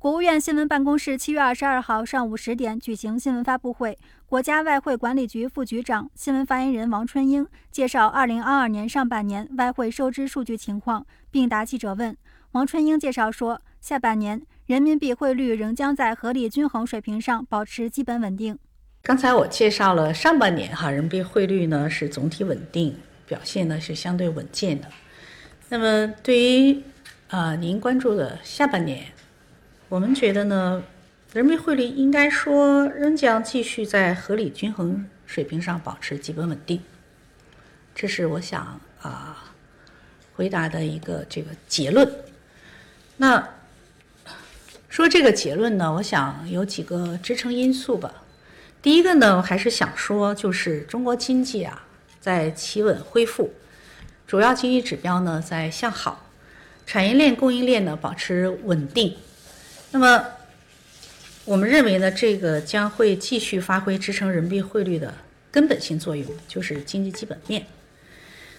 国务院新闻办公室七月二十二号上午十点举行新闻发布会，国家外汇管理局副局长、新闻发言人王春英介绍二零二二年上半年外汇收支数据情况，并答记者问。王春英介绍说，下半年人民币汇率仍将在合理均衡水平上保持基本稳定。刚才我介绍了上半年哈人民币汇率呢是总体稳定，表现呢是相对稳健的。那么对于啊您关注的下半年。我们觉得呢，人民币汇率应该说仍将继续在合理均衡水平上保持基本稳定，这是我想啊回答的一个这个结论。那说这个结论呢，我想有几个支撑因素吧。第一个呢，我还是想说，就是中国经济啊在企稳恢复，主要经济指标呢在向好，产业链供应链呢保持稳定。那么，我们认为呢，这个将会继续发挥支撑人民币汇率的根本性作用，就是经济基本面。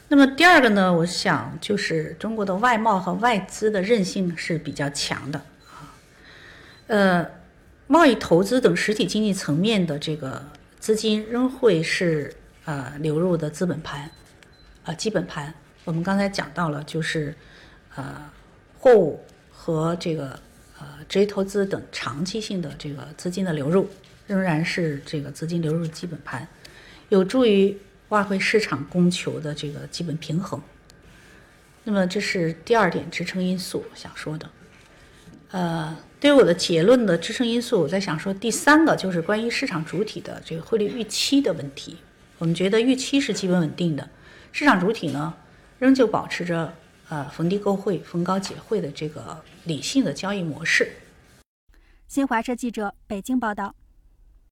那么第二个呢，我想就是中国的外贸和外资的韧性是比较强的啊。呃，贸易、投资等实体经济层面的这个资金仍会是呃流入的资本盘啊基本盘。我们刚才讲到了，就是呃货物和这个。呃，职业投资等长期性的这个资金的流入，仍然是这个资金流入基本盘，有助于外汇市场供求的这个基本平衡。那么，这是第二点支撑因素想说的。呃，对于我的结论的支撑因素，我在想说第三个就是关于市场主体的这个汇率预期的问题。我们觉得预期是基本稳定的，市场主体呢仍旧保持着。呃，逢低购汇、逢高结汇的这个理性的交易模式。新华社记者北京报道。